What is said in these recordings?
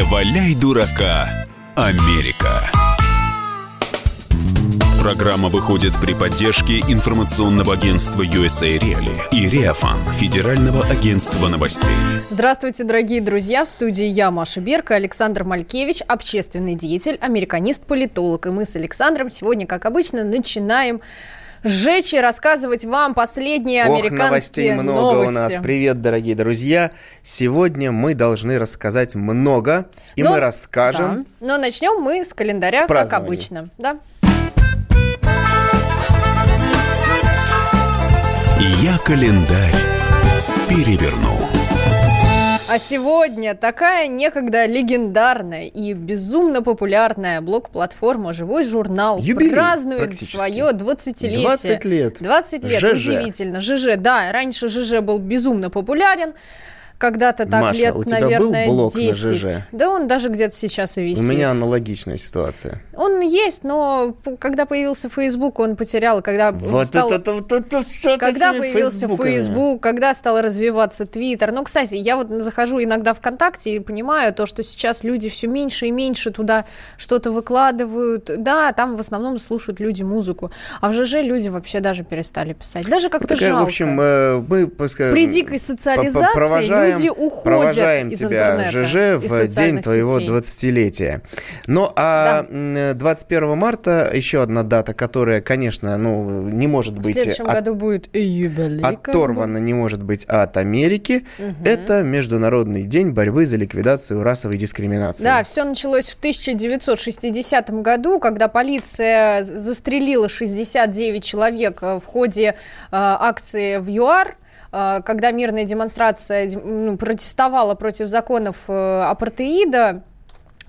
Не валяй дурака, Америка. Программа выходит при поддержке информационного агентства USA Reali и Реафан, Федерального агентства новостей. Здравствуйте, дорогие друзья! В студии я, Маша Берка, Александр Малькевич, общественный деятель, американист, политолог. И мы с Александром сегодня, как обычно, начинаем сжечь и рассказывать вам последние Ох, американские новостей много новости. у нас. Привет, дорогие друзья. Сегодня мы должны рассказать много, и Но- мы расскажем. Да. Но начнем мы с календаря, С как обычно. Да. Я календарь переверну. А сегодня такая некогда легендарная и безумно популярная блог-платформа «Живой журнал» Юбилей празднует свое 20-летие. 20 лет. 20 лет, ЖЖ. удивительно. ЖЖ, да, раньше ЖЖ был безумно популярен. Когда-то так Маша, лет, у тебя был наверное, блог на 10. ЖЖ? Да он даже где-то сейчас и У висит. меня аналогичная ситуация. Он есть, но когда появился Facebook, он потерял. Когда Вот стал- это, вот это всё ты когда появился фейсбуками. Facebook, когда стал развиваться Twitter. Ну, кстати, я вот захожу иногда ВКонтакте и понимаю то, что сейчас люди все меньше и меньше туда что-то выкладывают. Да, там в основном слушают люди музыку. А в ЖЖ люди вообще даже перестали писать. Даже Вот как-то такая, жалко. в общем, э, мы пускай, При дикой социализации провожаем- люди уходят Провожаем из тебя, ЖЖ, в день твоего сетей. 20-летия. Ну, а м, 21 марта еще одна дата, которая, конечно, ну, не может В быть следующем от- году будет юбилей. оторвана, не может быть от Америки. Мгм. Это Международный день борьбы за ликвидацию расовой дискриминации. Да, все началось в 1960 году, когда полиция застрелила 69 человек э, в ходе э, акции в ЮАР когда мирная демонстрация дем- ну, протестовала против законов э, апартеида,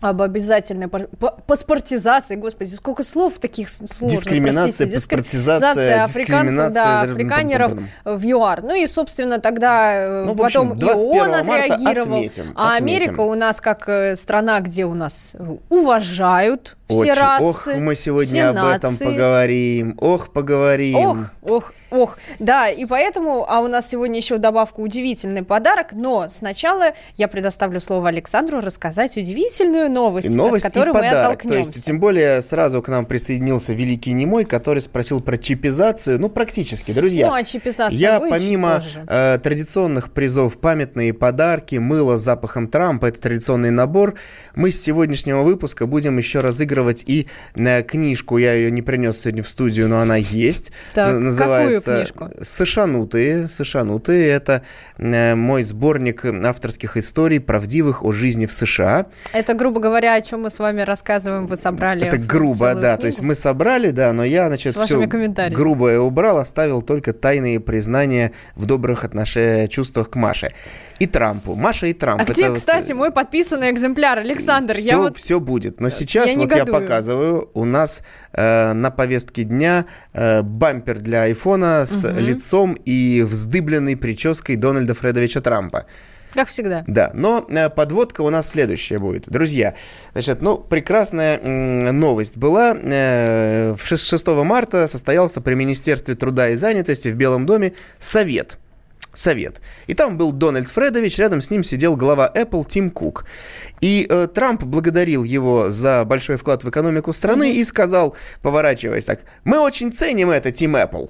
об обязательной паспортизации, господи, сколько слов таких сложных, Дискриминация, простите, паспортизация, африканцев, да, африканеров в ЮАР. Ну и, собственно, тогда э, Ну, в общем, потом и 21 ООН отреагировал. отметим, а отметим. Америка у нас как э, страна, где у нас э, уважают все Очень. расы, Ох, мы сегодня все об этом нации. поговорим. Ох, поговорим. Ох, ох, ох. Да, и поэтому, а у нас сегодня еще в добавку удивительный подарок, но сначала я предоставлю слово Александру рассказать удивительную новость, И новость, от которой и мы подарок. То оттолкнемся. есть, тем более, сразу к нам присоединился Великий Немой, который спросил про чипизацию. Ну, практически, друзья. Ну, а чипизация Я помимо э, традиционных призов памятные подарки, мыло с запахом Трампа, это традиционный набор, мы с сегодняшнего выпуска будем еще разыгрывать и э, книжку. Я ее не принес сегодня в студию, но она есть. Так, Называется какую книжку? «Сошанутые». «Сошанутые» — это э, мой сборник авторских историй, правдивых о жизни в США. Это, грубо говоря, о чем мы с вами рассказываем, вы собрали. Это грубо, да. книгу. То есть мы собрали, да, но я, значит, все грубое убрал, оставил только тайные признания в добрых отношениях, чувствах к Маше. И Трампу. Маша и Трамп. А Это где, вот, кстати, мой подписанный экземпляр, Александр? все, я вот все будет. Но сейчас я вот я негодую. показываю, у нас э, на повестке дня э, бампер для айфона с Мгм. лицом и вздыбленной прической Дональда Фредовича Трампа. как всегда. Да, но э, подводка у нас следующая будет. Друзья, значит, ну, прекрасная новость была. Э, в шест- 6 марта состоялся при Министерстве труда и занятости в Белом доме совет. Совет. И там был Дональд Фредович, рядом с ним сидел глава Apple Тим Кук. И э, Трамп благодарил его за большой вклад в экономику страны и сказал, поворачиваясь так, мы очень ценим это, Тим Apple.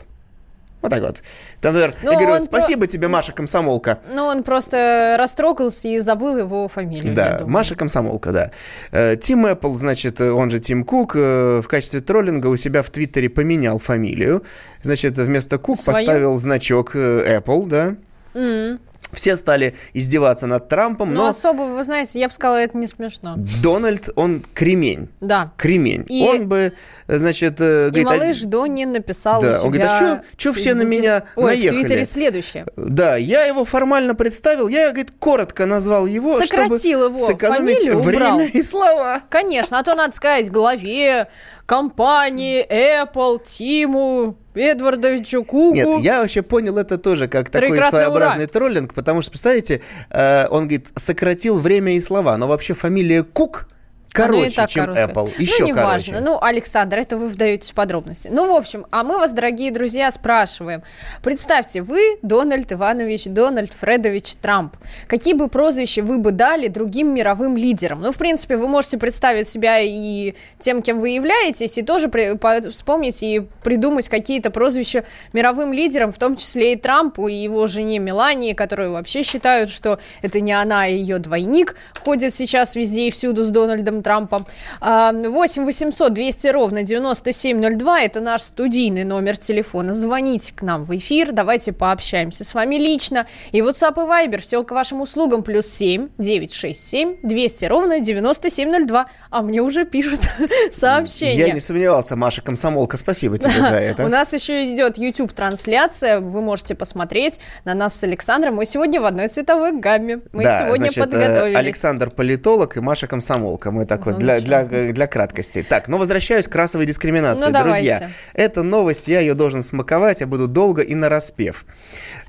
Вот так вот. Там, например, Ну, я говорю, он про- спасибо тебе, Маша Комсомолка. Ну, он просто растрогался и забыл его фамилию. Да. Маша Комсомолка, да. Э, Тим Эппл, значит, э, он же Тим Кук, э, в качестве троллинга у себя в Твиттере поменял фамилию. Значит, вместо Кук Свою? поставил значок Apple, да. М. Все стали издеваться над Трампом, Ну, но особо, вы знаете, я бы сказала, это не смешно. Дональд, он кремень. Да. Кремень. И- Он бы, э, значит, э, И говорит, а- малыш Дони написал Да, у себя... он говорит, а чё в все на меня Ой, наехали? в Твиттере следующее. Да, я его формально представил, я, говорит, коротко назвал его, Сократил чтобы его сэкономить фамилию, убрал. время и слова. Конечно, а то надо сказать главе компании Apple, Тиму, Эдвардовичу Куку. Нет, я вообще понял это тоже как такой своеобразный ура. троллинг, потому что, представляете, э, он говорит, сократил время и слова, но вообще фамилия Кук короче, так чем короткое. Apple. Еще ну, не короче. важно. Ну, Александр, это вы вдаетесь в подробности. Ну, в общем, а мы вас, дорогие друзья, спрашиваем. Представьте, вы Дональд Иванович, Дональд Фредович Трамп. Какие бы прозвища вы бы дали другим мировым лидерам? Ну, в принципе, вы можете представить себя и тем, кем вы являетесь, и тоже при, вспомнить и придумать какие-то прозвища мировым лидерам, в том числе и Трампу, и его жене Мелании, которые вообще считают, что это не она, а ее двойник ходит сейчас везде и всюду с Дональдом Трампом. 8 800 200 ровно 9702 – это наш студийный номер телефона. Звоните к нам в эфир, давайте пообщаемся с вами лично. И WhatsApp и Viber, все к вашим услугам, плюс 7 967 200 ровно 9702. А мне уже пишут сообщения. Я не сомневался, Маша Комсомолка, спасибо тебе за это. У нас еще идет YouTube-трансляция, вы можете посмотреть на нас с Александром. Мы сегодня в одной цветовой гамме. Мы сегодня подготовились. Александр политолог и Маша комсомолка. Мы такой, ну, для, для, для краткости. Так, но возвращаюсь к расовой дискриминации. Ну, Друзья, давайте. эта новость, я ее должен смаковать, я буду долго и нараспев.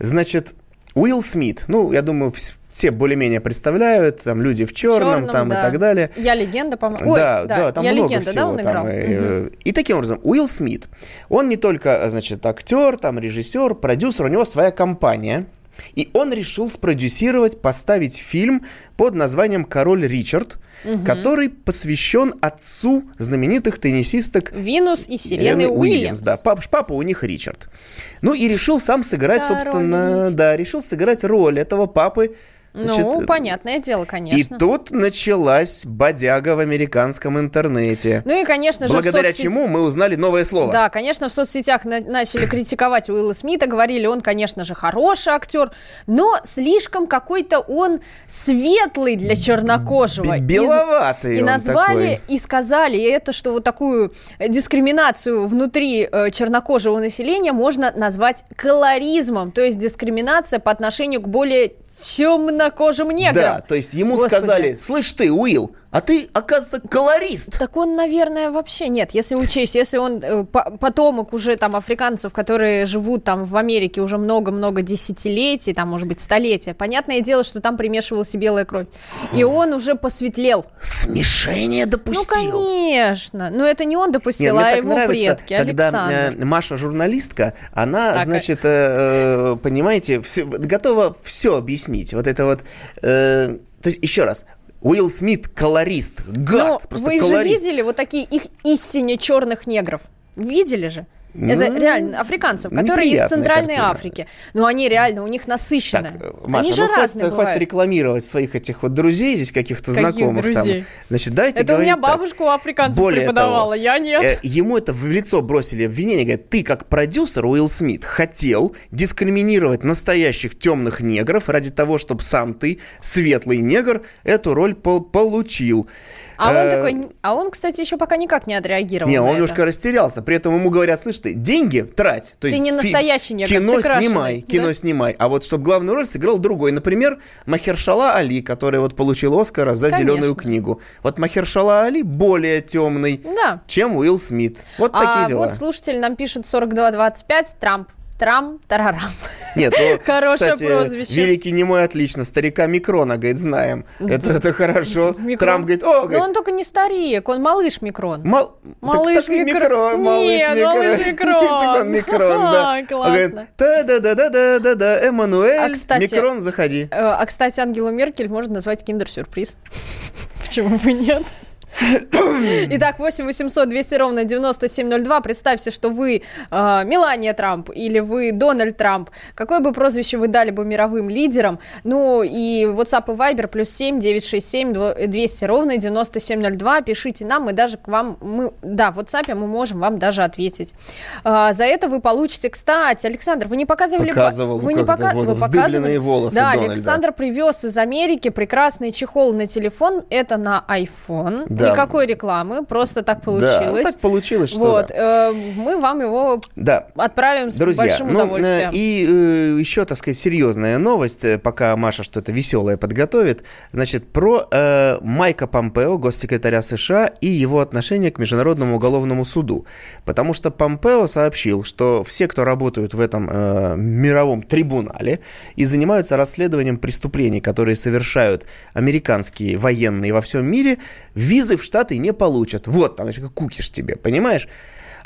Значит, Уилл Смит, ну, я думаю, все более-менее представляют, там люди в черном, черном там да. и так далее. Я легенда, по-моему. Да, да, да, там я много легенда, всего. Да, он играл? Там, и, угу. и таким образом, Уилл Смит, он не только, значит, актер, там, режиссер, продюсер, у него своя компания – и он решил спродюсировать, поставить фильм под названием «Король Ричард», угу. который посвящен отцу знаменитых теннисисток Винус и Сирены Уильямс. Уильямс. Да, пап, папа у них Ричард. Ну и решил сам сыграть, Король собственно, да, решил сыграть роль этого папы Значит, ну, понятное дело, конечно. И тут началась бодяга в американском интернете. Ну и, конечно же, Благодаря соцсети... чему мы узнали новое слово. Да, конечно, в соцсетях на- начали критиковать Уилла Смита, говорили, он, конечно же, хороший актер, но слишком какой-то он светлый для чернокожего. Беловатый И, и назвали, такой. и сказали это, что вот такую дискриминацию внутри э, чернокожего населения можно назвать колоризмом, то есть дискриминация по отношению к более темнокожим неграм. Да, то есть ему Господи. сказали, слышь ты, Уилл, а ты, оказывается, колорист. Так он, наверное, вообще нет. Если учесть, если он э, потомок уже там африканцев, которые живут там в Америке уже много-много десятилетий, там, может быть, столетия, понятное дело, что там примешивалась белая кровь. И он уже посветлел. Смешение допустил. Ну, конечно. Но это не он допустил, Нет, а его нравится, предки, когда Александр. Э, Маша журналистка, она, так, значит, э, э, понимаете, все, готова все объяснить. Вот это вот... Э, то есть, еще раз, Уилл Смит колорист, гад, Но просто вы колорист. же видели вот такие их истине черных негров? Видели же? Это ну, реально африканцев, которые из Центральной картина. Африки. Но они реально, у них насыщенные. Так, Маша, они же ну разные хватит, хватит рекламировать своих этих вот друзей здесь, каких-то Каких знакомых. Друзей? Там. Значит, давайте Это у меня бабушка так. у африканцев Более преподавала, того, я нет. Э, ему это в лицо бросили обвинение, говорят, ты как продюсер Уилл Смит хотел дискриминировать настоящих темных негров ради того, чтобы сам ты, светлый негр, эту роль пол получил. А он э, такой, а он, кстати, еще пока никак не отреагировал. Не, он немножко растерялся. При этом ему говорят, слышь, ты деньги трать. То есть ты не настоящий негр, Кино снимай, кино снимай. А вот чтобы главную роль сыграл другой. Например, Махершала Али, который вот получил Оскара за зеленую книгу. Вот Махершала Али более темный, чем Уилл Смит. Вот а такие дела. А вот слушатель нам пишет 4225, Трамп Трам-тарарам. Нет, ну, Хорошее кстати, прозвище. великий не мой отлично, старика Микрона, говорит, знаем. Это, это хорошо. Микрон. Трамп говорит, о, говорит, Но он только не старик, он малыш Микрон. Мал... Малыш так, так Микрон. Малыш Нет, Микрон. малыш Микрон. так он Микрон, да. А, классно. Да-да-да-да-да-да, Эммануэль, а, кстати, Микрон, заходи. Э, а, кстати, Ангелу Меркель можно назвать киндер-сюрприз. Почему бы нет? Итак, 8 800 200 ровно 9702. Представьте, что вы э, Мелания Трамп или вы Дональд Трамп. Какое бы прозвище вы дали бы мировым лидерам? Ну и WhatsApp и Viber плюс 7 967 200 ровно 9702. Пишите нам, мы даже к вам, мы, да, в WhatsApp мы можем вам даже ответить. Э, за это вы получите, кстати, Александр, вы не показывали... Показывал, вы не пока... вот, вы показывали? волосы Да, Дональда. Александр привез из Америки прекрасный чехол на телефон. Это на iPhone. Да да. Никакой рекламы, просто так получилось. Да, ну, так получилось, что вот, да. э, мы вам его да. отправим с Друзья, большим ну, удовольствием. Э, и э, еще, так сказать, серьезная новость, э, пока Маша что-то веселое подготовит, значит, про э, Майка Помпео, госсекретаря США, и его отношение к Международному уголовному суду. Потому что Помпео сообщил, что все, кто работают в этом э, мировом трибунале и занимаются расследованием преступлений, которые совершают американские военные во всем мире, виза визы в Штаты не получат. Вот, там, значит, кукиш тебе, понимаешь?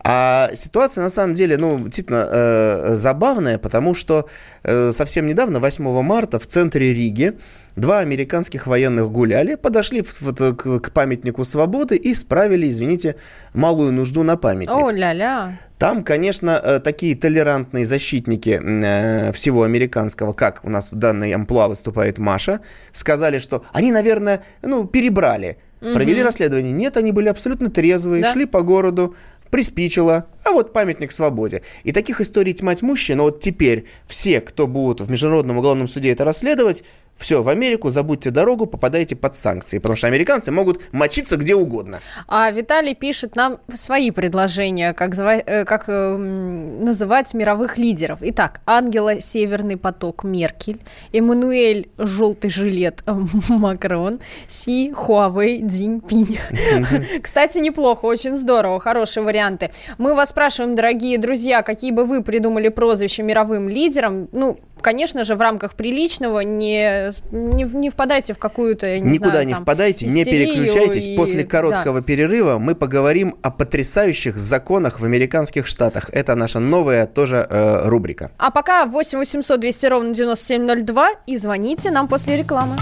А ситуация на самом деле, ну, действительно э, забавная, потому что э, совсем недавно, 8 марта, в центре Риги два американских военных гуляли, подошли в, в, к, к памятнику свободы и справили, извините, малую нужду на памятник. О, ля-ля. Там, конечно, э, такие толерантные защитники э, всего американского, как у нас в данной амплуа выступает Маша, сказали, что они, наверное, ну, перебрали. Провели расследование. Нет, они были абсолютно трезвые, да? шли по городу, приспичило, а вот памятник свободе. И таких историй тьма тьмущая, но вот теперь все, кто будут в Международном уголовном суде это расследовать, все, в Америку забудьте дорогу, попадаете под санкции, потому что американцы могут мочиться где угодно. А Виталий пишет нам свои предложения, как, э, как э, называть мировых лидеров. Итак, Ангела Северный поток Меркель, Эммануэль Желтый жилет Макрон, Си Хуавей Цзиньпинь. Кстати, неплохо, очень здорово, хорошие варианты. Мы вас спрашиваем, дорогие друзья, какие бы вы придумали прозвища мировым лидерам? Ну, конечно же, в рамках приличного не, не, не впадайте в какую-то, не Никуда знаю, не там, впадайте, не переключайтесь. И... После короткого да. перерыва мы поговорим о потрясающих законах в американских штатах. Это наша новая тоже э, рубрика. А пока 8 800 200 ровно 9702 и звоните нам после рекламы.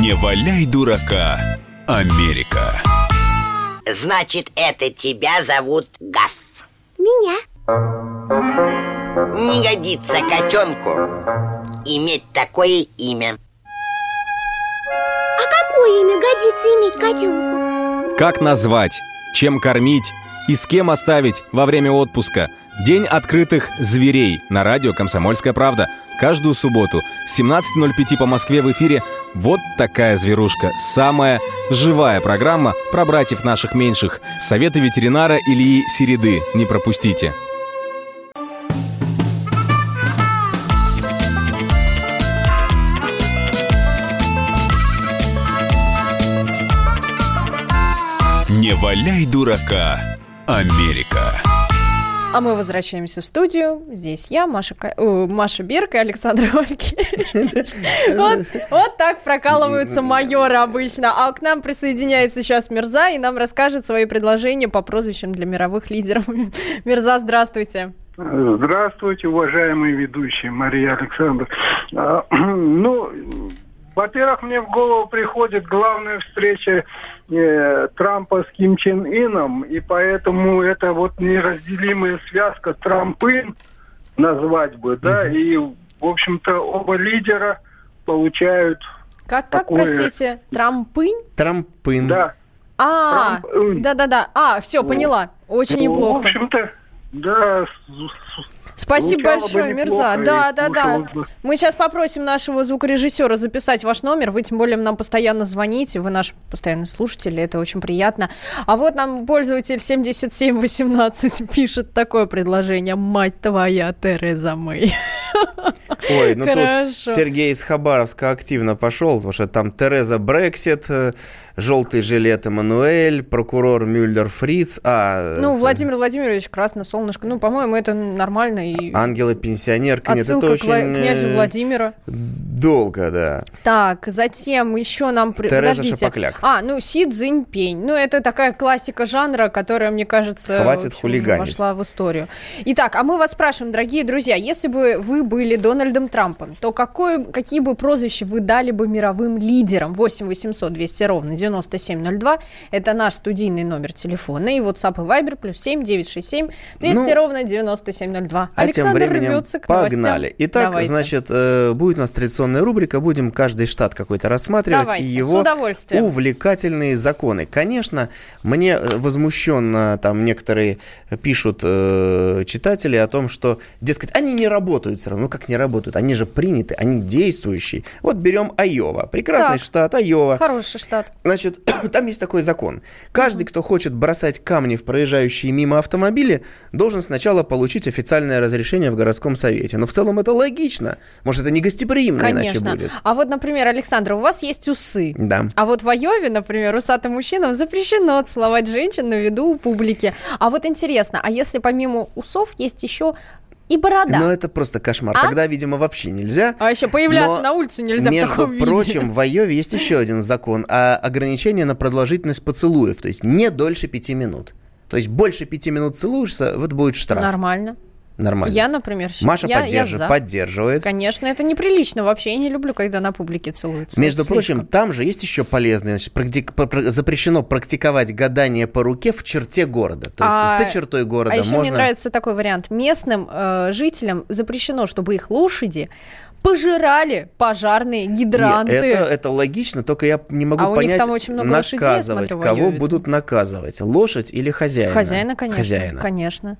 Не валяй дурака, Америка. Значит, это тебя зовут Гаф. Меня. Не годится котенку иметь такое имя. А какое имя годится иметь котенку? Как назвать, чем кормить и с кем оставить во время отпуска? День открытых зверей на радио «Комсомольская правда». Каждую субботу 17.05 по Москве в эфире «Вот такая зверушка». Самая живая программа про братьев наших меньших. Советы ветеринара Ильи Середы. Не пропустите. Не валяй дурака, Америка. А мы возвращаемся в студию. Здесь я, Маша, О, Маша Берг и Александр Ольки. Вот, вот так прокалываются майоры обычно. А к нам присоединяется сейчас Мирза и нам расскажет свои предложения по прозвищам для мировых лидеров. Мирза, здравствуйте. Здравствуйте, уважаемые ведущие, Мария Александровна. А, ну, во-первых, мне в голову приходит главная встреча э, Трампа с Ким Чен Ином, и поэтому это вот неразделимая связка Трампын назвать бы, да, mm-hmm. и, в общем-то, оба лидера получают Как, как, такое... простите, Трампын? Трампын. Да. А, да-да-да. А, все, поняла. Очень ну, неплохо. В общем-то, да, Спасибо большое, Мирза. Да, да, да. Мы сейчас попросим нашего звукорежиссера записать ваш номер. Вы, тем более, нам постоянно звоните. Вы наш постоянный слушатель, это очень приятно. А вот нам пользователь 7718 пишет такое предложение. Мать твоя, Тереза Мэй. Ой, ну Хорошо. тут Сергей из Хабаровска активно пошел, потому что там Тереза Брексит, э, желтый жилет Эммануэль, прокурор Мюллер Фриц. А, ну, Владимир Владимирович, красное солнышко. Ну, по-моему, это нормально. И... Ангела пенсионерка. Отсылка Нет, это к очень... князю Владимира. Долго, да. Так, затем еще нам... Тереза Подождите. Шапокляк. А, ну, Си Цзиньпень. Ну, это такая классика жанра, которая, мне кажется, Хватит общем, хулиганить. вошла в историю. Итак, а мы вас спрашиваем, дорогие друзья, если бы вы были Дональдом Трампом, то какое, какие бы прозвища вы дали бы мировым лидерам? 8 800 200 ровно 9702. Это наш студийный номер телефона. И WhatsApp и Viber плюс 7 967 200 ну, ровно 9702. А Александр тем временем рвется к погнали. Новостям. Итак, Давайте. значит, э, будет у нас традиционная рубрика. Будем каждый штат какой-то рассматривать. Давайте, и его увлекательные законы. Конечно, мне э, возмущенно там некоторые пишут э, читатели о том, что, дескать, они не работают все равно. Ну, как не работают? Они же приняты, они действующие. Вот берем Айова. Прекрасный так. штат, Айова. Хороший штат. Значит, там есть такой закон. Каждый, кто хочет бросать камни в проезжающие мимо автомобили, должен сначала получить официальное разрешение в городском совете. Но в целом это логично. Может, это не гостеприимно Конечно. иначе будет. А вот, например, Александр, у вас есть усы. Да. А вот в Айове, например, усатым мужчинам запрещено целовать женщин на виду у публики. А вот интересно, а если помимо усов есть еще и борода. Но это просто кошмар. А? Тогда, видимо, вообще нельзя. А еще появляться Но, на улицу нельзя в Между таком виде. прочим, в Айове есть еще один закон о ограничении на продолжительность поцелуев. То есть не дольше пяти минут. То есть больше пяти минут целуешься, вот будет штраф. Нормально. Нормально. Я, например, Маша я, я поддержи- за. поддерживает. Конечно, это неприлично вообще. Я не люблю, когда на публике целуются. Между Это прочим, слишком. там же есть еще полезное. Значит, практик- пр- пр- запрещено практиковать гадание по руке в черте города. То есть А- за чертой города А еще можно... мне нравится такой вариант. Местным э, жителям запрещено, чтобы их лошади пожирали пожарные гидранты. Нет, это, это логично, только я не могу А у них понять, там очень много лошадей, я наказывать, смотрю, кого воюют. будут наказывать, лошадь или хозяина? Хозяина, конечно. Хозяина. Конечно.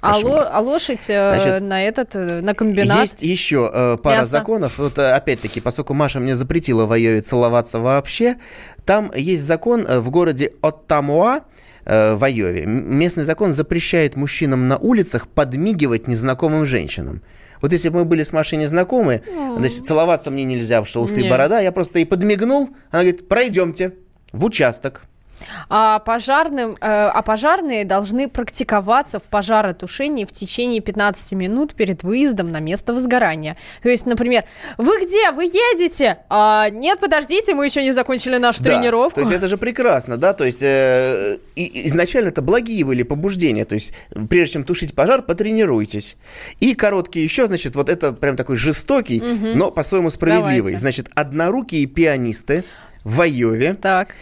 А, ло- а лошадь э, Значит, на этот, э, на комбинат. Есть еще э, пара Мясо. законов. Вот э, опять-таки, поскольку Маша мне запретила в Айове целоваться вообще, там есть закон в городе Оттамуа, в Айове. Местный закон запрещает мужчинам на улицах подмигивать незнакомым женщинам. Вот если бы мы были с Машей незнакомы, значит, целоваться мне нельзя, что усы и борода, я просто ей подмигнул, она говорит, пройдемте в участок. А, пожарным, э, а пожарные должны практиковаться в пожаротушении в течение 15 минут перед выездом на место возгорания. То есть, например, вы где? Вы едете? А, нет, подождите, мы еще не закончили нашу Да, тренировку. То есть это же прекрасно, да, то есть э, изначально это благие были побуждения, то есть прежде чем тушить пожар, потренируйтесь. И короткий еще, значит, вот это прям такой жестокий, но по-своему справедливый. Давайте. Значит, однорукие пианисты в Айове Так.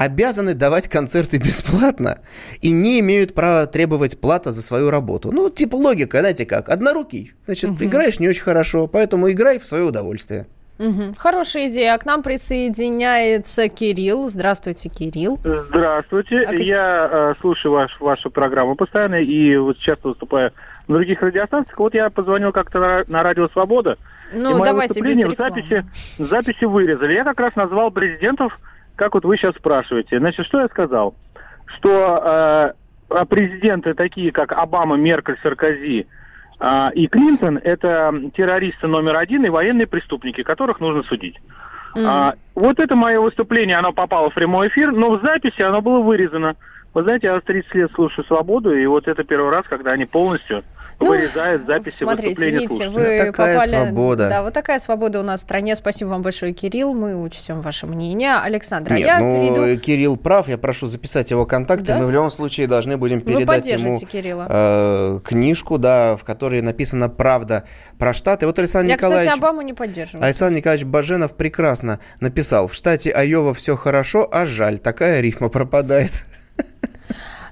Обязаны давать концерты бесплатно и не имеют права требовать плата за свою работу. Ну, типа логика, знаете как, однорукий. Значит, играешь не очень хорошо, поэтому играй в свое удовольствие. Мгм. Хорошая идея. А к нам присоединяется Кирилл. Здравствуйте, Кирилл. Здравствуйте. А Я э, слушаю ваш, вашу программу постоянно и вот часто выступаю на других радиостанциях. Вот я позвонил как-то на, на Радио Свобода. и Ну, мое давайте без рекламы. записи, записи вырезали. Я как раз назвал президентов, как вот вы сейчас спрашиваете. Значит, что я сказал? Что э, а президенты такие, как Обама, Меркель, Саркози а, и Клинтон, это террористы номер один и военные преступники, которых нужно судить. А, вот это мое выступление, оно попало в прямой эфир, но в записи оно было вырезано. Вы знаете, я 30 лет слушаю «Свободу», и вот это первый раз, когда они полностью Ну, вырезают записи Смотрите, выступления видите, слушателей. вы Такая попали... свобода. Да, вот такая свобода у нас в стране. Спасибо вам большое, Кирилл. Мы учтем ваше мнение. Александра, Нет, я ну, перейду... Кирилл прав, я прошу записать его контакты, Да? мы в любом случае должны будем передать ему Кирилла. э, книжку, да, в которой написана правда про Штаты. Вот Александр Я, Николаевич... кстати, Обаму не поддерживаю. Александр Николаевич Баженов прекрасно написал. В штате Айова все хорошо, а жаль, такая рифма пропадает.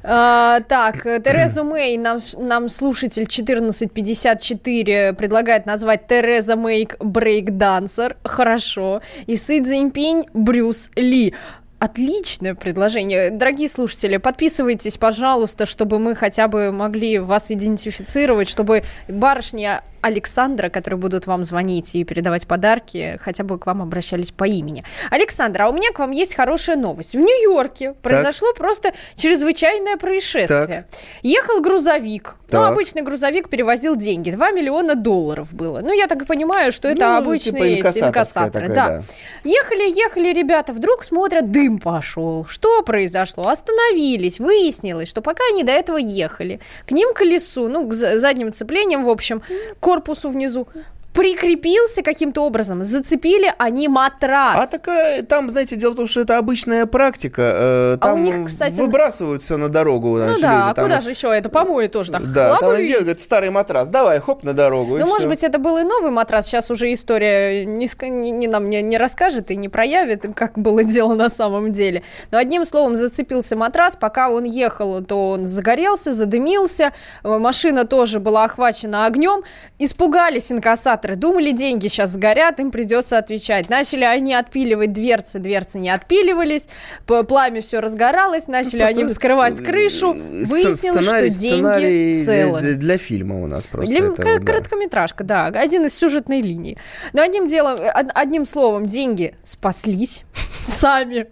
А, так, Терезу Мэй, нам, нам слушатель 1454 предлагает назвать Тереза Мэй брейк-дансер. Хорошо. И Си Цзиньпинь Брюс Ли. Отличное предложение. Дорогие слушатели, подписывайтесь, пожалуйста, чтобы мы хотя бы могли вас идентифицировать, чтобы барышни Александра, которые будут вам звонить и передавать подарки, хотя бы к вам обращались по имени. Александра, а у меня к вам есть хорошая новость. В Нью-Йорке произошло просто чрезвычайное происшествие. Ехал грузовик. Ну, Так. обычный грузовик перевозил деньги. 2 миллиона долларов было. Ну, я так понимаю, что это Ну, обычные типа эти инкассаторы. такое, да. да. Ехали, ехали ребята, вдруг смотрят, дым пошел. Что произошло? Остановились, выяснилось, что пока они до этого ехали, к ним колесу, ну, к за- задним цеплением, в общем, к корпусу внизу, прикрепился каким-то образом, зацепили они матрас. А такая, там, знаете, дело в том, что это обычная практика. э, А у Там них, кстати, выбрасывают все на дорогу. ну значит, да, люди, а там- куда же еще это? Помои тоже так. Да, там делают, старый матрас, давай, хоп, на дорогу. Ну, может всё. быть, это был и новый матрас. Сейчас уже история не, не- не нам не, не расскажет и не проявит, как было дело на самом деле. Но одним словом, зацепился матрас. Пока он ехал, то он загорелся, задымился. Э, Машина тоже была охвачена огнем. Испугались инкассаторы. Думали, деньги сейчас сгорят, им придется отвечать. Начали они отпиливать дверцы, дверцы не отпиливались. Пламя все разгоралось. Начали они Просто, вскрывать крышу. э, Выяснилось, сценарий- что деньги целы. Для, для фильма у нас просто. Для- это, кор- да. Короткометражка, да, один из сюжетной линии. Но одним делом, од- одним словом, деньги спаслись, Сами.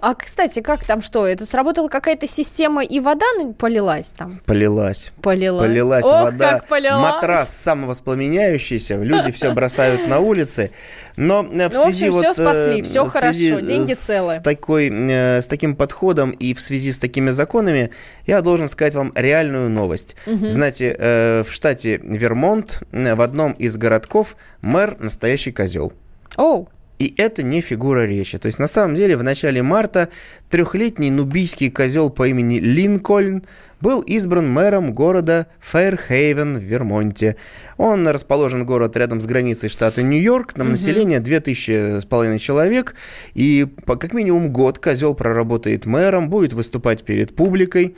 А, кстати, как там что? Это сработала какая-то система, и вода ну, полилась там? Полилась. Полилась. Полилась Ох, вода. как полилась. Матрас самовоспламеняющийся. Люди все бросают на улицы. Но э, в Ну, в связи общем, вот... спасли, э, всё в связи хорошо, деньги с целы. Такой, э, с таким подходом и в связи с такими законами я должен сказать вам реальную новость. Знаете, э, в штате Вермонт в одном из городков мэр настоящий козел. Оу. И это не фигура речи. То есть, на самом деле, в начале марта трехлетний нубийский козел по имени Линкольн был избран мэром города Фэрхейвен в Вермонте. Он расположен город рядом с границей штата Нью-Йорк, там население 2000 с половиной человек, и по как минимум год козел проработает мэром, будет выступать перед публикой,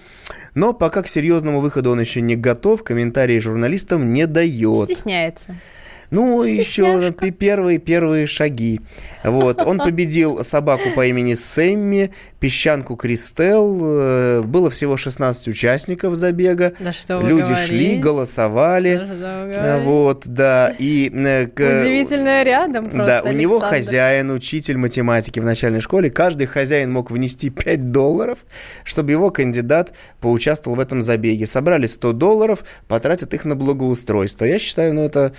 но пока к серьезному выходу он еще не готов, комментарии журналистам не дает. Стесняется. Ну, еще первые первые шаги. Вот. Он победил собаку по имени Сэмми, песчанку Кристел. Э, Было всего 16 участников забега. Да что Люди говорите? шли, голосовали. Да что Э? Вот, да. И, э, Удивительное рядом просто, да, у него Александр. хозяин, учитель математики в начальной школе. Каждый хозяин мог внести 5 долларов, чтобы его кандидат поучаствовал в этом забеге. Собрали 100 долларов, потратят их на благоустройство. Я считаю, ну, это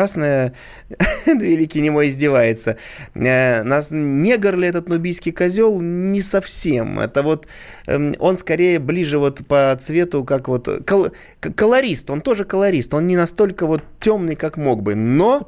прекрасное... Великий немой издевается. Э, Нас, негр ли этот нубийский козел? Не совсем. Это вот... эм, Он скорее ближе вот по цвету, как вот... кол- колорист. Он тоже колорист. Он не настолько вот темный, как мог бы. Но...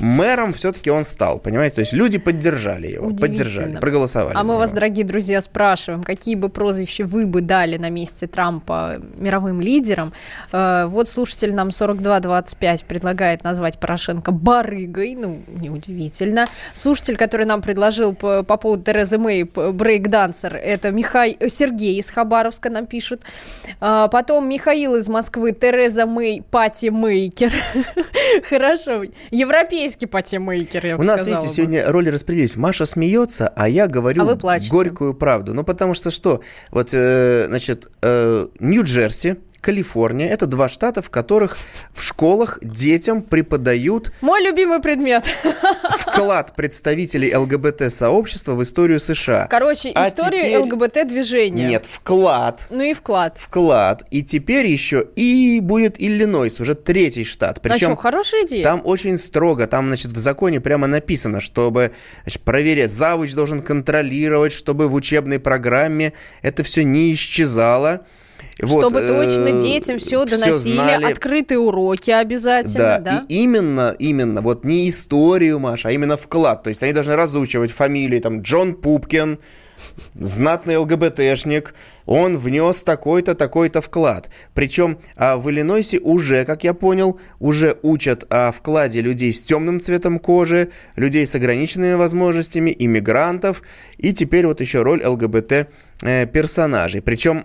Мэром все-таки он стал, понимаете? То есть люди поддержали его, поддержали, проголосовали. А мы вас, дорогие друзья, спрашиваем, какие бы прозвища вы бы дали на месте Трампа мировым лидерам. Э, Вот слушатель нам 4225 предлагает назвать Порошенко барыгой, ну, неудивительно. Слушатель, который нам предложил по, по поводу Терезы Мэй break-dancer, это Михай... э, Сергей из Хабаровска нам пишет. А, Потом Михаил из Москвы, Тереза Мэй, party-maker. Хорошо. Европейский party-maker, я бы У нас, видите, бы. сегодня роли распределились. Маша смеется, а я говорю А вы плачете. горькую правду. Ну, потому что что? Вот, э, значит, э, Нью-Джерси, Калифорния – это два штата, в которых в школах детям преподают Мой любимый предмет. вклад представителей ЛГБТ-сообщества в историю США. Короче, А историю теперь- ЛГБТ-движения. Нет, вклад. Ну и вклад. Вклад. И теперь еще и будет Иллинойс, уже третий штат. а Причем что, хорошая идея? Там очень строго, там, значит, в законе прямо написано, чтобы значит, проверять, завуч должен контролировать, чтобы в учебной программе это все не исчезало. Вот, Чтобы э, точно детям все доносили, знали. открытые уроки обязательно, Да, да? и именно, именно, вот не историю, Маша, а именно вклад. То есть они должны разучивать фамилии, там, Джон Пупкин, знатный ЛГБТшник, он внес такой-то, такой-то вклад. Причем а, в Иллинойсе уже, как я понял, уже учат о вкладе людей с темным цветом кожи, людей с ограниченными возможностями, иммигрантов, и теперь вот еще роль ЛГБТ-персонажей. Причем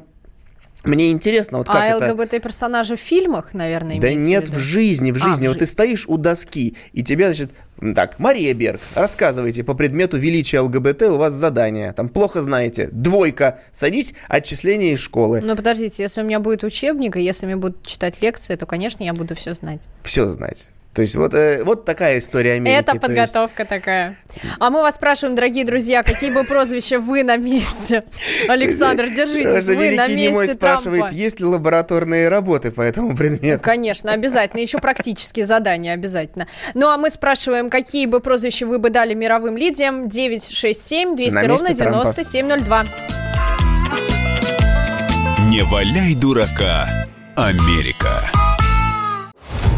мне интересно, вот как а это... ЛГБТ-персонажи в фильмах, наверное, Да нет, в виду? в жизни, в А, жизни. в вот ты жизни. стоишь у доски, и тебе, значит, так, Мария Берг, рассказывайте по предмету величия ЛГБТ, у вас задание. Там плохо знаете. Двойка. Садись, отчисление из школы. Ну, подождите, если у меня будет учебник, и если мне будут читать лекции, то, конечно, я буду все знать. Все знать. То есть вот, э, вот такая история Америки. Это То есть- подготовка такая. А мы вас спрашиваем, дорогие друзья, какие бы прозвища вы на месте? Александр, держитесь, вы на великий немой месте спрашивает, есть ли лабораторные работы по этому предмету. Конечно, обязательно. Еще практические задания обязательно. Ну, а мы спрашиваем, какие бы прозвища вы бы дали мировым лидиям? 967 200 На ровно месте Трампа. 9702. Не валяй дурака, Америка.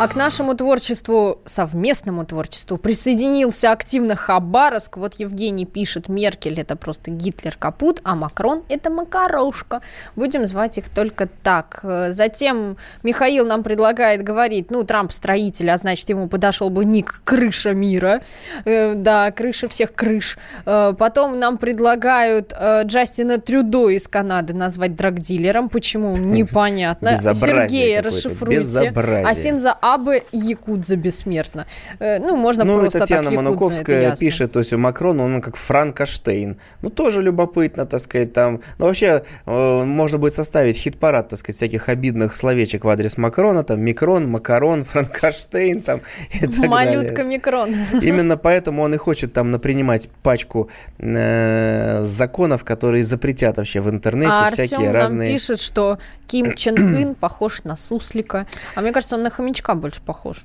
А к нашему творчеству, совместному творчеству, присоединился активно Хабаровск. Вот Евгений пишет, Меркель это просто Гитлер капут, а Макрон это Макарошка. Будем звать их только так. Затем Михаил нам предлагает говорить, ну, Трамп строитель, а значит, ему подошел бы ник «Крыша мира». Э, да, крыша всех крыш. Э, потом нам предлагают э, Джастина Трюдо из Канады назвать драгдилером. Почему? Непонятно. Безобразие Сергей, расшифруйте. безобразие. А Синза Абе Якудза бессмертно. Э, Ну, можно Ну, просто Татьяна так Якудза, Мануковская пишет, то есть Макрон, он как Франкоштейн. Ну, тоже любопытно, так сказать, там. Ну, вообще, э, можно будет составить хит-парад, так сказать, всяких обидных словечек в адрес Макрона, там, Микрон, Макарон, Франкоштейн, там, и так Малютка далее. Микрон. Именно поэтому он и хочет там напринимать пачку э, законов, которые запретят вообще в интернете А всякие Артем нам разные... пишет, что Ким Чен Ын похож на суслика. А мне кажется, он на хомячка больше похож.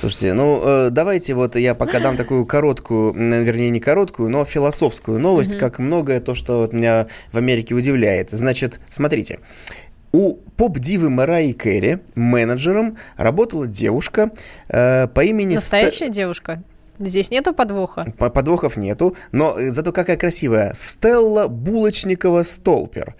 Слушайте, ну э, давайте вот я пока дам такую короткую, вернее не короткую, но философскую новость, Мгм. как многое то, что вот меня в Америке удивляет. Значит, смотрите. У поп-дивы Мараи Кэрри менеджером работала девушка э, по имени... Настоящая девушка. Здесь нету подвоха. По- Подвохов нету, но э, зато какая красивая. Стелла Булочникова-Столпер.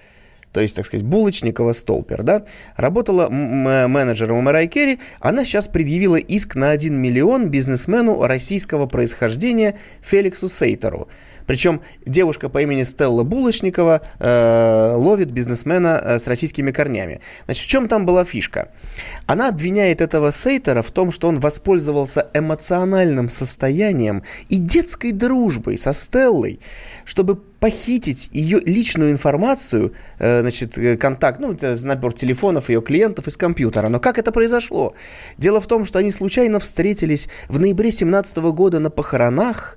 То есть, так сказать, Булочникова-Столпер, да? Работала м- менеджером у Мэрай Керри. Она сейчас предъявила иск на 1 миллион бизнесмену российского происхождения Феликсу Сейтеру. Причем девушка по имени Стелла Булочникова э, ловит бизнесмена э, с российскими корнями. Значит, в чем там была фишка? Она обвиняет этого Сейтера в том, что он воспользовался эмоциональным состоянием и детской дружбой со Стеллой, чтобы похитить ее личную информацию, э, значит, э, контакт, ну, набор телефонов ее клиентов из компьютера. Но как это произошло? Дело в том, что они случайно встретились в ноябре 2017 года на похоронах,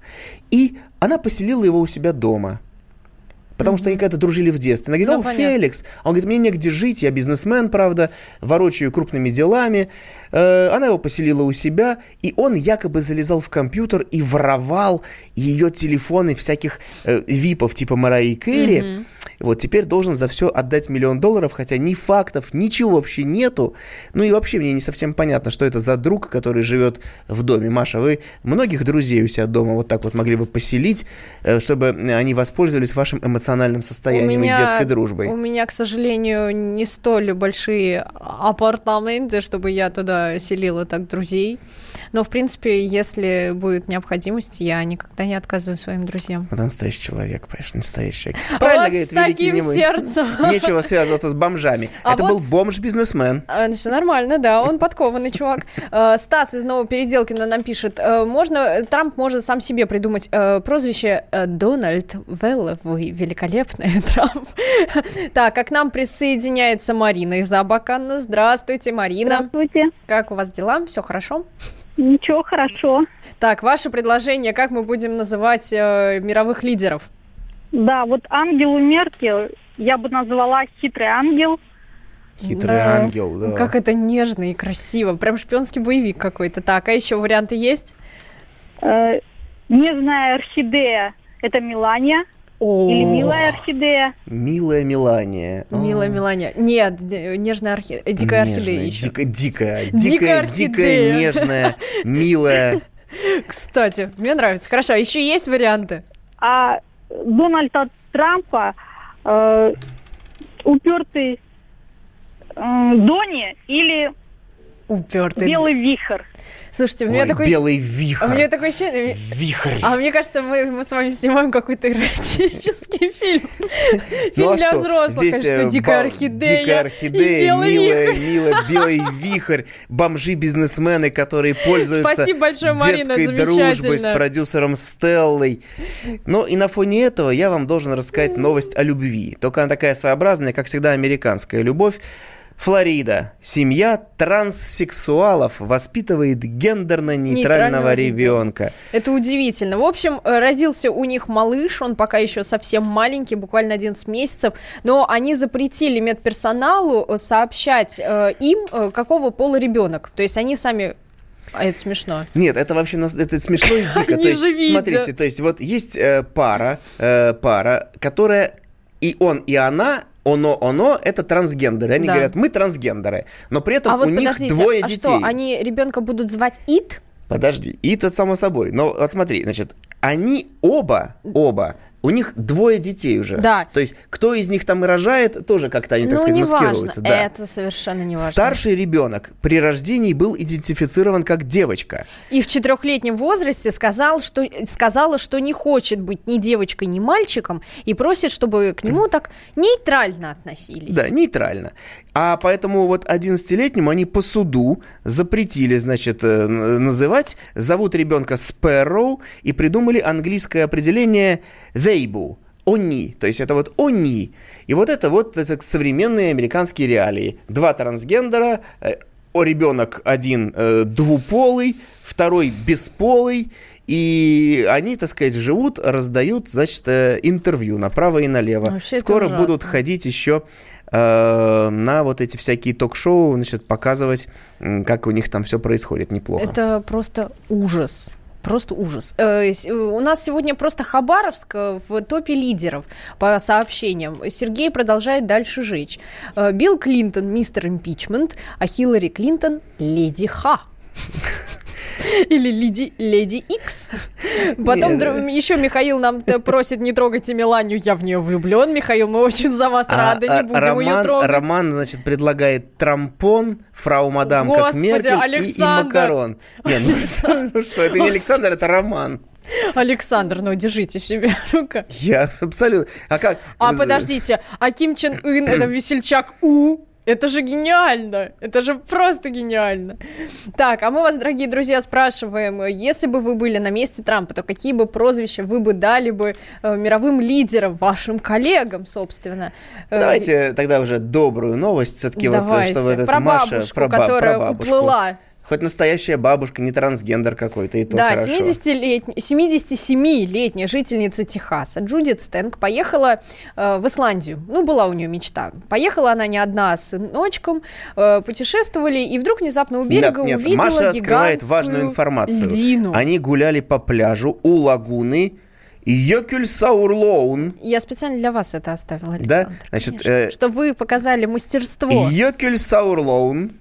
и она поселила его у себя дома. Потому что они когда-то дружили в детстве. Она говорит, Ну, о, понятно. Феликс. А он говорит, мне негде жить, я бизнесмен, правда, ворочаю крупными делами. Э, Она его поселила у себя, и он якобы залезал в компьютер и воровал ее телефоны всяких э, випов типа Мараи Кэрри. Мгм. Вот теперь должен за все отдать миллион долларов, хотя ни фактов, ничего вообще нету. Ну и вообще мне не совсем понятно, что это за друг, который живет в доме. Маша, вы многих друзей у себя дома вот так вот могли бы поселить, э, чтобы они воспользовались вашим эмоциональным состоянием и детской дружбой. У меня, к сожалению, не столь большие апартаменты, чтобы я туда селила так друзей. Но, в принципе, если будет необходимость, я никогда не отказываю своим друзьям. Вот настоящий человек, понимаешь, настоящий человек. Правильно вот говорит с таким немой. сердцем. Нечего связываться с бомжами. А Это вот был бомж-бизнесмен. А, ну, всё нормально, да, он подкованный чувак. Э, Стас из Новопеределкина нам пишет, э, можно, Трамп может сам себе придумать э, прозвище Дональд Велл, вы великолепный, Трамп. Так, а к нам присоединяется Марина из Абакана. Здравствуйте, Марина. Здравствуйте. Как у вас дела? Все хорошо? Ничего, хорошо. Так, ваше предложение, как мы будем называть э, мировых лидеров? Да, вот Ангелу Меркель я бы назвала хитрый ангел. Хитрый Да. ангел, да. Как это нежно и красиво. Прям шпионский боевик какой-то. Так, а еще варианты есть? Э, нежная орхидея это Милания. Или милая орхидея. Милая Мелания. Милая Мелания. Нет, д- нежная орхидея. Дикая Нежная, орхидея еще. дико- дикая, Дикая дикая, нежная, милая. Кстати, мне нравится. Хорошо, еще есть варианты? А Дональда Трампа э, упертый э, Дони или Упертый. белый вихрь. Слушайте, у меня Ой, такой... белый вихрь. У меня такое ощущение... Вихрь. А мне кажется, мы, мы с вами снимаем какой-то эротический фильм. Ну, Фильм а для что? взрослых, что э, дикая орхидея. Дикая орхидея, милая, милая, белый вихрь, бомжи-бизнесмены, которые пользуются Спасибо большое, Марина, детской дружбой с продюсером Стеллой. Ну и на фоне этого я вам должен рассказать новость о любви. Только она такая своеобразная, как всегда, американская любовь. Флорида. Семья транссексуалов воспитывает гендерно-нейтрального Нейтрального ребенка. Это удивительно. В общем, э, родился у них малыш, он пока еще совсем маленький, буквально 11 месяцев, но они запретили медперсоналу э, сообщать э, им, какого пола ребенок. То есть они сами... А это смешно. Нет, это вообще это смешно и дико. Они то есть, же смотрите, то есть вот есть э, пара, э, пара, которая и он, и она оно-оно – это трансгендеры. Они Да. говорят, мы трансгендеры. Но при этом а вот у них двое а детей. что, они ребенка будут звать Ит? Подожди, и это само собой. Но вот смотри, значит, они оба, оба, у них двое детей уже. Да. То есть, кто из них там и рожает, тоже как-то они, так ну, сказать, не важно. маскируются. Да. Это совершенно не важно. Старший ребенок при рождении был идентифицирован как девочка. И в четырехлетнем возрасте сказал, что, сказала, что не хочет быть ни девочкой, ни мальчиком, и просит, чтобы к нему так нейтрально относились. Да, нейтрально. А поэтому вот 11-летнему они по суду запретили, значит, э, называть. Зовут ребенка Спэрроу и придумали английское определение «theybu». Они, то есть это вот они. И вот это вот это современные американские реалии. Два трансгендера, э, о, ребенок один э, двуполый, второй бесполый, и они, так сказать, живут, раздают, значит, э, интервью направо и налево. Вообще Скоро будут ходить еще э, на вот эти всякие ток-шоу, значит, показывать, как у них там все происходит неплохо. Это просто ужас. Просто ужас. Э, э, У нас сегодня просто Хабаровск в топе лидеров по сообщениям. Сергей продолжает дальше жечь. Билл Клинтон, мистер импичмент, а Хиллари Клинтон – леди Ха. Или леди, леди Икс. Потом дру- еще Михаил нам просит не трогайте Меланию, я в нее влюблен. Михаил, мы очень за вас А, рады, а, не будем ее трогать. Роман, значит, предлагает трампон, фрау мадам, как Меркель, и- макарон. Ну, ну что, это не Александр, это Роман. Александр, ну держите в себе рука. Я абсолютно... А как? А подождите, а Ким Чен Ын это весельчак У? Это же гениально! Это же просто гениально! Так, а мы вас, дорогие друзья, спрашиваем, если бы вы были на месте Трампа, то какие бы прозвища вы бы дали бы э, мировым лидерам, вашим коллегам, собственно? Э, Давайте тогда уже добрую новость. Все-таки вот, чтобы этот Про Маша... бабушку, про ба- про которая бабушку. уплыла. Хоть настоящая бабушка, не трансгендер какой-то, и то Да, хорошо. 70-летняя, 77-летняя жительница Техаса Джудит Стэнк поехала э, в Исландию. Ну, была у нее мечта. Поехала она не одна, а с сыночком, э, путешествовали, и вдруг внезапно у берега Нет, нет, увидела Маша скрывает гигантскую важную информацию. льдину. Они гуляли по пляжу у лагуны Йокюльсаурлоун. Я специально для вас это оставила, Да, Александр. значит, конечно. э, Чтобы вы показали мастерство. Йокюльсаурлоун.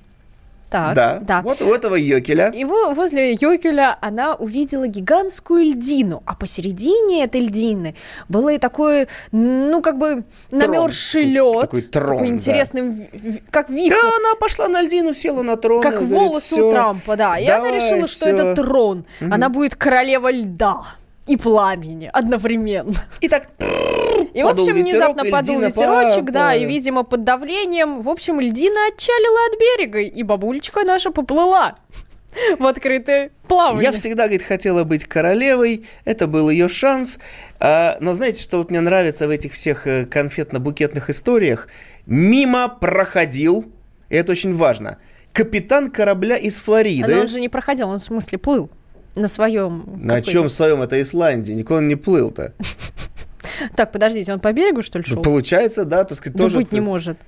Так, да. да. Вот у этого Йокеля. И во- возле Йокеля она увидела гигантскую льдину, а посередине этой льдины было и такое, ну, как бы намерзший лед. такой трон, да. интересный, в- как вихрь. Да, она пошла на льдину, села на трон. Как говорит, волосы «Всё, у Трампа, да. И она давай, решила, что всё». это трон. Мгм. Она будет королева льда и пламени одновременно. И так... И, в общем, ветерок, внезапно и подул ветерочек, по- да, и, видимо, под давлением, в общем, льдина отчалила от берега, и бабулечка наша поплыла в открытое плавание. Я всегда, говорит, хотела быть королевой, это был ее шанс. А, но знаете, что вот мне нравится в этих всех э, конфетно-букетных историях? Мимо проходил, и это очень важно, капитан корабля из Флориды. Но он же не проходил, он в смысле плыл на своем... На чем своем это Исландии? Никуда он не плыл-то. Так, подождите, он по берегу, что ли, Ну, шел? получается, да, так сказать, тоже... быть не может.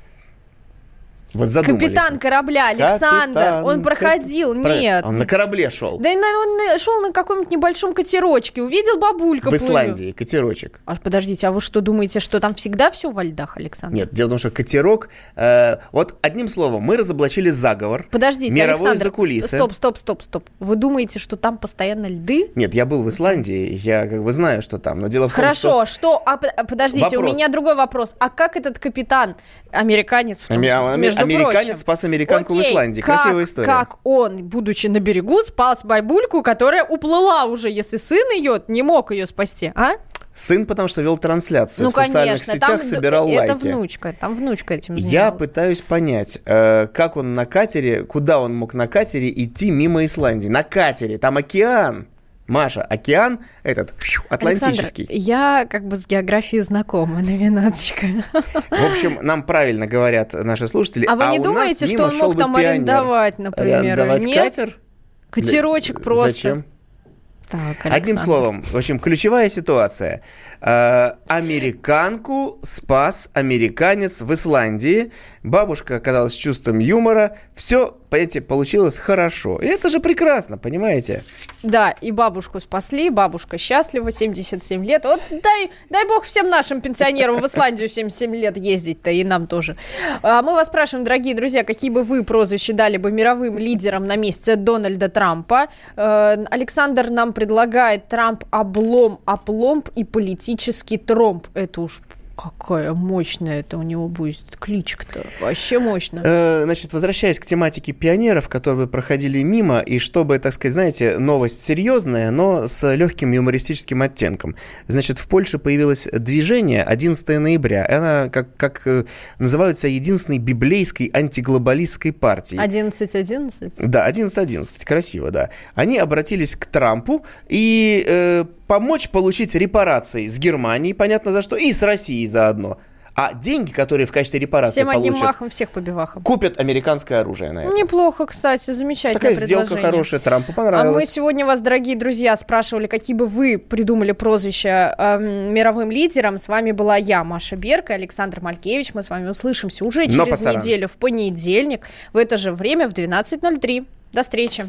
Вот задумались. Капитан корабля Александр, Капитан, он проходил, Про- нет. Он на корабле шел. Да он шел на каком-нибудь небольшом катерочке, увидел бабулька В плывет. Исландии, катерочек. Аж подождите, а вы что думаете, что там всегда все во льдах, Александр? Нет, дело в том, что катерок... э, вот одним словом, мы разоблачили заговор. Подождите, Мировой Александр, закулисы. стоп, стоп, стоп, стоп. Вы думаете, что там постоянно льды? Нет, я был в Исландии, я как бы знаю, что там, но дело в Хорошо, том, а что... а, а, подождите, Вопрос. у меня другой вопрос. А как этот капитан, американец, в том, Ами- ами- между американец прочим, спас американку в Окей, Исландии. как- Красивая история. Как он, будучи на берегу, спас бабульку, которая уплыла уже, если сын ее не мог ее спасти, а? сын потому что вел трансляцию ну, в социальных конечно, сетях, там собирал это лайки. внучка, там внучка этим Я занималась. пытаюсь понять, э, как он на катере, куда он мог на катере идти мимо Исландии. На катере, там океан. Маша, океан этот атлантический. Александр, я как бы с географией знакома, на винаточка. В общем, нам правильно говорят наши слушатели. А вы не у нас думаете, что он мог там пионер. арендовать, например? Арендовать Нет? катер? Катерочек просто. Зачем? Так, Одним словом, в общем, ключевая ситуация. Э, Американку спас американец в Исландии. бабушка оказалась чувством юмора. Все, понимаете, получилось хорошо. И это же прекрасно, понимаете? Да, и бабушку спасли, бабушка счастлива, 77 лет. Вот дай, дай бог всем нашим пенсионерам в Исландию 77 лет ездить-то, и нам тоже. А мы вас спрашиваем, дорогие друзья, какие бы вы прозвища дали бы мировым лидерам на месте Дональда Трампа? Э, Александр нам предлагает Трамп облом, опломб и политический тромб. Это уж Какая мощная это у него будет кличка-то. Вообще мощно. Э, значит, возвращаясь к тематике пионеров, которые проходили мимо, и чтобы, так сказать, знаете, новость серьезная, но с легким юмористическим оттенком. Значит, в Польше появилось движение 11 ноября. Она, как, как э, называется, единственной библейской антиглобалистской партией. 11-11? Да, 11-11. Красиво, да. Они обратились к Трампу и э, помочь получить репарации с Германией, понятно за что, и с Россией заодно. А деньги, которые в качестве репарации Всем одним получат, махом, всех побивахом. купят американское оружие на это. Неплохо, кстати, замечательное Такая сделка хорошая, Трампу А понравилась. мы сегодня вас, дорогие друзья, спрашивали, какие бы вы придумали прозвища э, мировым лидерам. С вами была я, Маша Берг и Александр Малькевич. Мы с вами услышимся уже Но через пасаран. неделю в понедельник в это же время в 12.03. До встречи.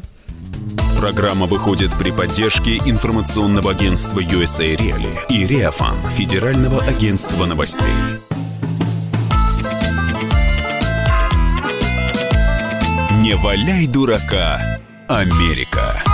Программа выходит при поддержке информационного агентства USA Reali и Реафан, Федерального агентства новостей. Не валяй дурака, Америка.